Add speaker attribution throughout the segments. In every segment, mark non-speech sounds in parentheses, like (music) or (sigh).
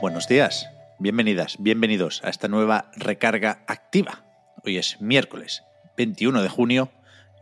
Speaker 1: Buenos días, bienvenidas, bienvenidos a esta nueva recarga activa. Hoy es miércoles 21 de junio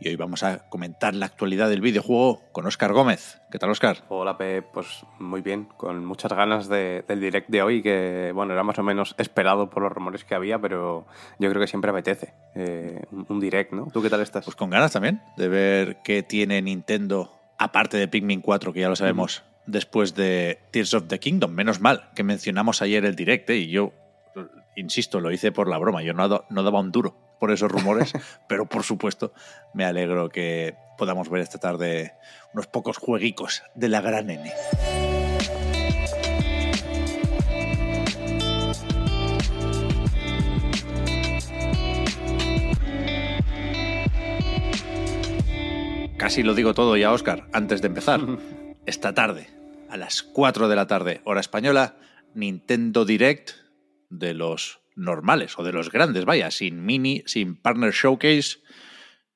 Speaker 1: y hoy vamos a comentar la actualidad del videojuego con Óscar Gómez. ¿Qué tal, Óscar?
Speaker 2: Hola, Pep. Pues muy bien, con muchas ganas de- del direct de hoy, que bueno, era más o menos esperado por los rumores que había, pero yo creo que siempre apetece eh, un, direct, ¿no? ¿Tú qué tal estás?
Speaker 1: Pues con ganas también de ver qué tiene Nintendo, aparte de Pikmin 4, que ya lo sabemos, después de Tears of the Kingdom. Menos mal que mencionamos ayer el direct, ¿eh? y yo, insisto, lo hice por la broma. Yo no, no daba un duro por esos rumores, (laughs) pero por supuesto me alegro que podamos ver esta tarde unos pocos jueguicos de la gran N. Casi lo digo todo ya, Oscar, antes de empezar. (laughs) Esta tarde, a las 4 de la tarde, hora española, Nintendo Direct de los normales o de los grandes, vaya, sin mini, sin partner showcase,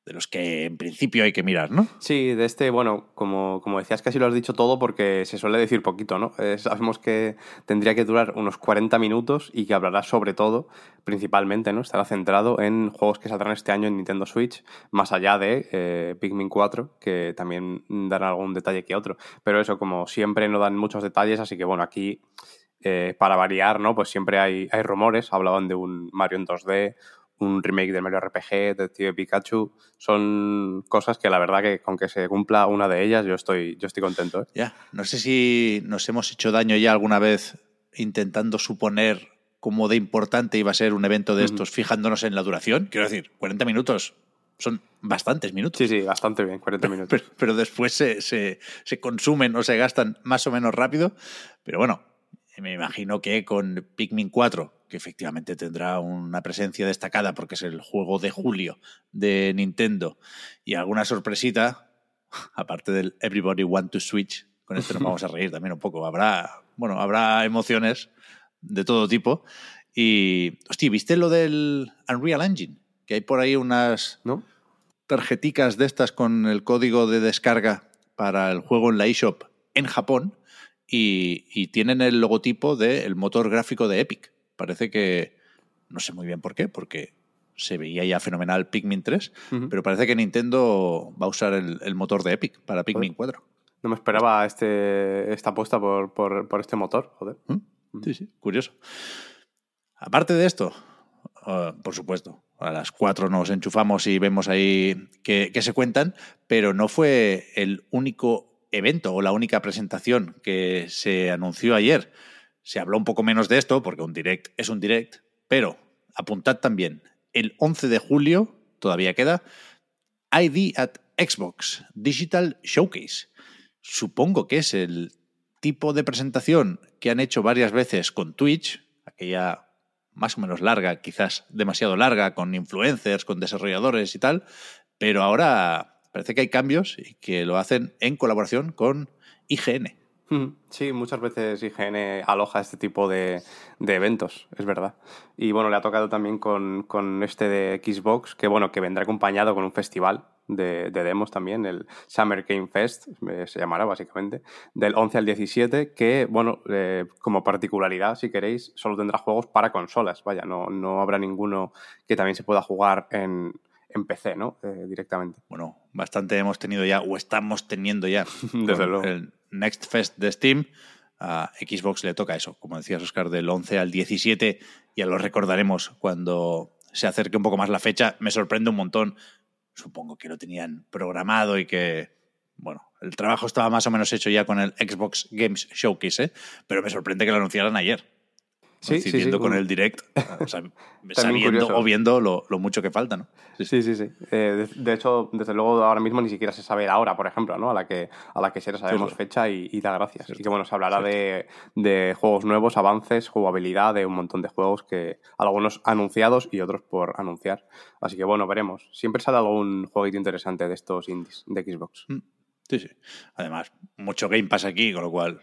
Speaker 1: de los que en principio hay que mirar, ¿no?
Speaker 2: Sí, de este, bueno, como, como decías, casi lo has dicho todo porque se suele decir poquito, ¿no? Eh, sabemos que tendría que durar unos 40 minutos y que hablará sobre todo, principalmente, ¿no? Estará centrado en juegos que saldrán este año en Nintendo Switch, más allá de eh, Pikmin 4, que también dará algún detalle que otro. Pero eso, como siempre, no dan muchos detalles, así que bueno, aquí, eh, para variar, ¿no? Pues siempre hay, hay rumores, hablaban de un Mario en 2D, un remake de Mario RPG, Detective Pikachu, son cosas que la verdad que con que se cumpla una de ellas yo estoy, yo estoy contento. ¿eh?
Speaker 1: Ya, no sé si nos hemos hecho daño ya alguna vez intentando suponer cómo de importante iba a ser un evento de estos, fijándonos en la duración. Quiero decir, 40 minutos son bastantes minutos.
Speaker 2: Sí, sí, bastante bien, 40 minutos.
Speaker 1: pero, pero después se, se- se consumen o se gastan más o menos rápido. Pero bueno, me imagino que con Pikmin 4, que efectivamente tendrá una presencia destacada porque es el juego de julio de Nintendo, y alguna sorpresita, (laughs) aparte del Everybody Want to Switch, con esto nos vamos a reír también un poco. Habrá, bueno, habrá emociones de todo tipo. Y, hostia, ¿viste lo del Unreal Engine? Que hay por ahí unas
Speaker 2: ¿No?
Speaker 1: tarjeticas de estas con el código de descarga para el juego en la eShop en Japón y, y tienen el logotipo del motor gráfico de Epic. Parece que, no sé muy bien por qué, porque se veía ya fenomenal Pikmin 3,
Speaker 2: Ujú.
Speaker 1: pero parece que Nintendo va a usar el, el motor de Epic para Pikmin 4.
Speaker 2: No me esperaba este, esta apuesta por, por, por este motor, joder.
Speaker 1: ¿Mm? Sí, sí, curioso. Aparte de esto, eh, por supuesto, a las 4 nos enchufamos y vemos ahí que, que se cuentan, pero no fue el único evento o la única presentación que se anunció ayer. Se habló un poco menos de esto, porque un direct es un direct, pero apuntad también, el 11 de julio, todavía queda, ID at Xbox Digital Showcase. Supongo que es el tipo de presentación que han hecho varias veces con Twitch, aquella más o menos larga, quizás demasiado larga, con influencers, con desarrolladores y tal, pero ahora parece que hay cambios y que lo hacen en colaboración con IGN.
Speaker 2: Ujú. Sí, muchas veces IGN aloja este tipo de, eventos, es verdad. Y bueno, le ha tocado también con, con este de Xbox, que bueno, que vendrá acompañado con un festival de, de demos también, el Summer Game Fest, eh, se llamará básicamente, del 11 al 17, que bueno, eh, como particularidad, si queréis, solo tendrá juegos para consolas, vaya, no, no habrá ninguno que también se pueda jugar en, en PC, ¿no? Eh, directamente.
Speaker 1: Bueno, bastante hemos tenido ya, o estamos teniendo ya, (laughs)
Speaker 2: Desde
Speaker 1: con
Speaker 2: luego.
Speaker 1: el Next Fest de Steam. A Xbox le toca eso, como decías, Oscar, del 11 al 17. Ya lo recordaremos cuando se acerque un poco más la fecha. Me sorprende un montón. Supongo que lo tenían programado y que, bueno, el trabajo estaba más o menos hecho ya con el Xbox Games Showcase, ¿eh? pero me sorprende que lo anunciaran ayer. Sí, sí, viendo con el direct, (laughs) sabiendo o viendo lo, mucho que falta, ¿no?
Speaker 2: Sí, sí, sí. Eh, de, hecho, desde luego ahora mismo ni siquiera se sabe la hora, por ejemplo, ¿no? A la que, a la que se sabemos fecha y, y, da gracias. Y que bueno, se hablará de, de, juegos nuevos, avances, jugabilidad, de un montón de juegos que algunos anunciados y otros por anunciar. Así que bueno, veremos. Siempre sale algún jueguito interesante de estos indies de Xbox. Mm.
Speaker 1: Sí, sí. Además, mucho Game Pass aquí, con lo cual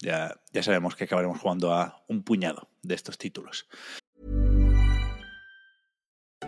Speaker 1: ya, ya sabemos que acabaremos jugando a un puñado de estos títulos.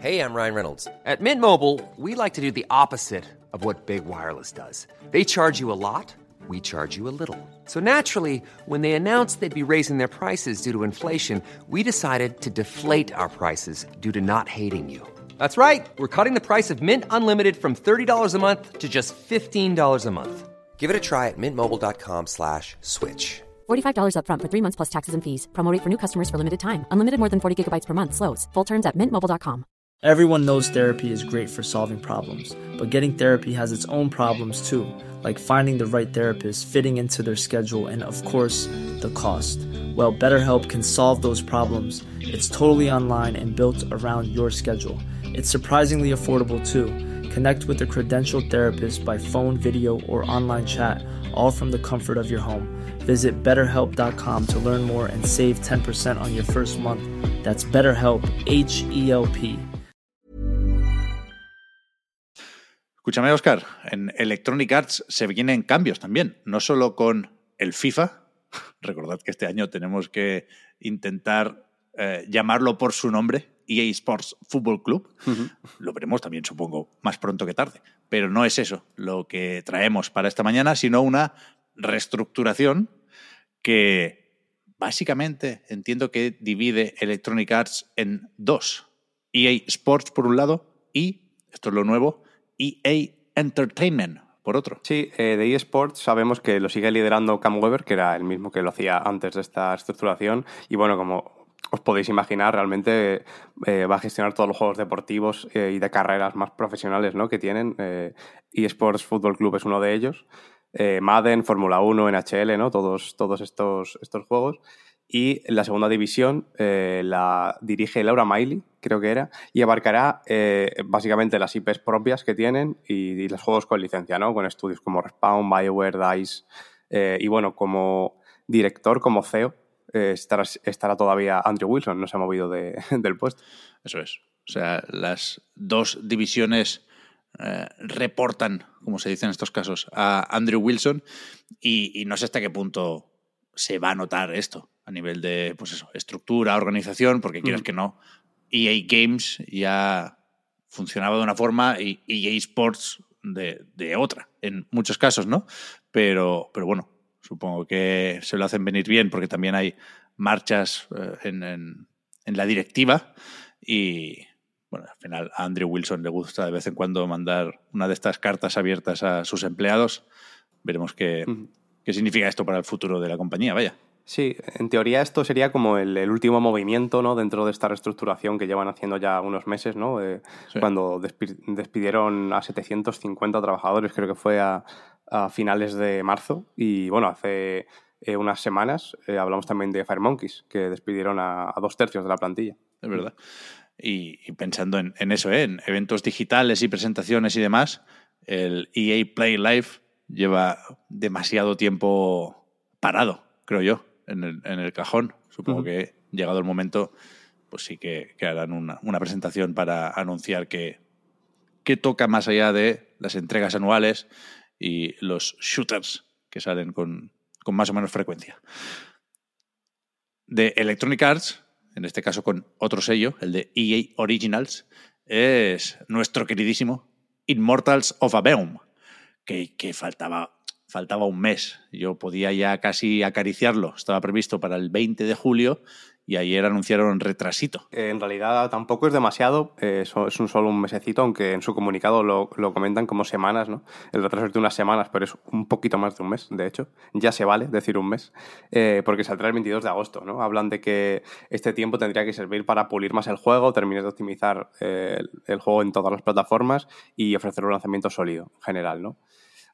Speaker 3: Hey, I'm Ryan Reynolds. At Mint Mobile, we like to do the opposite of what Big Wireless does. They charge you a lot, we charge you a little. So naturally, when they announced they'd be raising their prices due to inflation, we decided to deflate our prices due to not hating you. That's right. We're cutting the price of Mint Unlimited from $30 a month to just $15 a month. Give it a try at mintmobile.com slash switch.
Speaker 4: $45 up front for three months plus taxes and fees. Promo for new customers for limited time. Unlimited more than 40 gigabytes per month. Slows. Full terms at mintmobile.com.
Speaker 5: Everyone knows therapy is great for solving problems, but getting therapy has its own problems too, like finding the right therapist, fitting into their schedule, and of course, the cost. Well, BetterHelp can solve those problems. It's totally online and built around your schedule. It's surprisingly affordable too. Connect with a credentialed therapist by phone, video, or online chat, all from the comfort of your home. Visit betterhelp.com to learn more and save 10% on your first month. That's BetterHelp, H E L P.
Speaker 1: Escúchame, Oscar, en Electronic Arts se vienen cambios también, no solo con el FIFA. (laughs) Recordad que este año tenemos que intentar eh, llamarlo por su nombre EA Sports Football Club. Lo veremos también, supongo, más pronto que tarde. Pero no es eso lo que traemos para esta mañana, sino una reestructuración que básicamente entiendo que divide Electronic Arts en dos. EA Sports por un lado y, esto es lo nuevo, EA Entertainment por otro.
Speaker 2: Sí, eh, de eSports sabemos que lo sigue liderando Cam Weber, que era el mismo que lo hacía antes de esta estructuración. Y bueno, como os podéis imaginar, realmente eh, va a gestionar todos los juegos deportivos eh, y de carreras más profesionales ¿no? que tienen. Eh, eSports Football Club es uno de ellos. Madden, Fórmula 1, NHL, ¿no? todos, todos estos, estos juegos. Y la segunda división la dirige Laura Miley, creo que era, y abarcará básicamente las IPs propias que tienen y, y, los juegos con licencia, ¿no? con estudios como Respawn, BioWare, DICE. y bueno, como director, como CEO, eh, estará, estará, todavía Andrew Wilson, no se ha movido (laughs) del puesto.
Speaker 1: Eso es. O sea, las dos divisiones eh, reportan, como se dice en estos casos, a Andrew Wilson y, no sé hasta qué punto se va a notar esto a nivel de pues eso, estructura, organización, porque quieras mm. que no, EA Games ya funcionaba de una forma y EA Sports de, de, otra, en muchos casos, ¿no? Pero, pero bueno, Supongo que se lo hacen venir bien porque también hay marchas eh, en, la directiva y, bueno, al final a Andrew Wilson le gusta de vez en cuando mandar una de estas cartas abiertas a sus empleados. Veremos qué, qué significa esto para el futuro de la compañía, vaya.
Speaker 2: Sí, en teoría esto sería como el, último movimiento ¿no? dentro de esta reestructuración que llevan haciendo ya unos meses, ¿no? Eh, cuando despidieron a 750 trabajadores, creo que fue a, a finales de marzo. Y bueno, hace eh, unas semanas eh, hablamos también de Fire Monkeys, que despidieron a, dos tercios de la plantilla.
Speaker 1: Es verdad. Y, pensando en, eso, ¿eh? en eventos digitales y presentaciones y demás, el EA Play Live lleva demasiado tiempo parado, creo yo, en el, en el cajón. Supongo que llegado el momento, pues sí que, harán una, una, presentación para anunciar que, que toca más allá de las entregas anuales y los shooters que salen con, más o menos frecuencia. De Electronic Arts, en este caso con otro sello, el de EA Originals, es nuestro queridísimo Immortals of Aveum, que, que faltaba, faltaba un mes. Yo podía ya casi acariciarlo. Estaba previsto para el 20 de julio y ayer anunciaron retrasito.
Speaker 2: Eh, en realidad tampoco es demasiado, eh, es un solo un mesecito, aunque en su comunicado lo, comentan como semanas, ¿no? El retraso es de unas semanas, pero es un poquito más de un mes, de hecho. Ya se vale decir un mes, eh, porque saldrá el 22 de agosto, ¿no? Hablan de que este tiempo tendría que servir para pulir más el juego, terminar de optimizar el, el, juego en todas las plataformas y ofrecer un lanzamiento sólido en general, ¿no?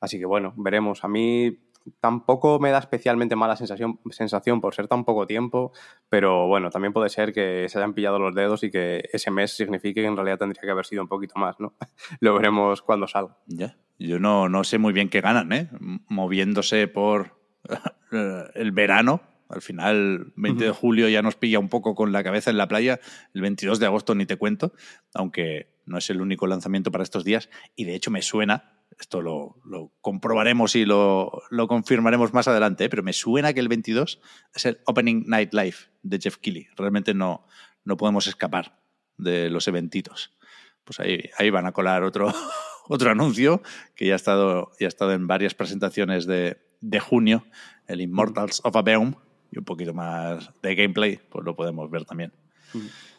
Speaker 2: Así que bueno, veremos. A mí tampoco me da especialmente mala sensación, sensación por ser tan poco tiempo, pero bueno, también puede ser que se hayan pillado los dedos y que ese mes signifique que en realidad tendría que haber sido un poquito más, ¿no? (laughs) Lo veremos cuando salga.
Speaker 1: Ya. Yo no, no sé muy bien qué ganan, ¿eh? Moviéndose por (laughs) el verano. Al final, 20 de julio ya nos pilla un poco con la cabeza en la playa. El 22 de agosto ni te cuento, aunque no es el único lanzamiento para estos días. Y de hecho me suena, esto lo, lo comprobaremos y lo, lo, confirmaremos más adelante, ¿eh? pero me suena que el 22 es el Opening Night Live de Jeff Keighley. Realmente no, no podemos escapar de los eventitos. Pues ahí, ahí van a colar otro, (laughs) otro anuncio que ya ha estado, ya ha estado en varias presentaciones de, de junio, el Immortals of Aveum, y un poquito más de gameplay, pues lo podemos ver también.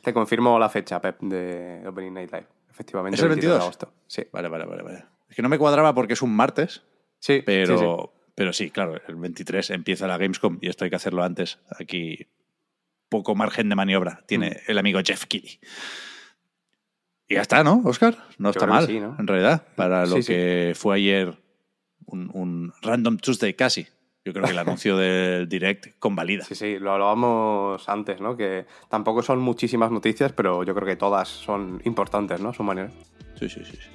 Speaker 2: Te confirmo la fecha, Pep, de Opening Night Live. Efectivamente,
Speaker 1: ¿Es el 22
Speaker 2: de agosto. Sí.
Speaker 1: Vale, vale, vale, vale. Es que no me cuadraba porque es un martes,
Speaker 2: Sí,
Speaker 1: pero
Speaker 2: sí, sí.
Speaker 1: pero sí, claro, el 23 empieza la Gamescom y esto hay que hacerlo antes. Aquí poco margen de maniobra tiene
Speaker 2: Mm.
Speaker 1: el amigo Jeff Keighley. Y ya está, ¿no, Oscar? No
Speaker 2: Yo
Speaker 1: está mal,
Speaker 2: sí, ¿no?
Speaker 1: en realidad, para lo que fue ayer un, un Random Tuesday casi. Yo creo que el (laughs) anuncio del Direct convalida.
Speaker 2: Sí, sí, lo hablábamos antes, ¿no? Que tampoco son muchísimas noticias, pero yo creo que todas son importantes, ¿no? A su manera.
Speaker 1: Sí, sí, sí. sí.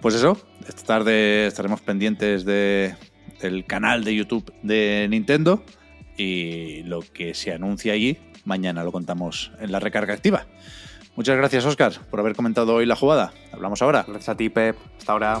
Speaker 1: Pues eso, esta tarde estaremos pendientes de, del canal de YouTube de Nintendo y lo que se anuncia allí, mañana lo contamos en la recarga activa. Muchas gracias, Oscar, por haber comentado hoy la jugada. Hablamos ahora.
Speaker 2: Gracias a ti, Pep. Hasta ahora.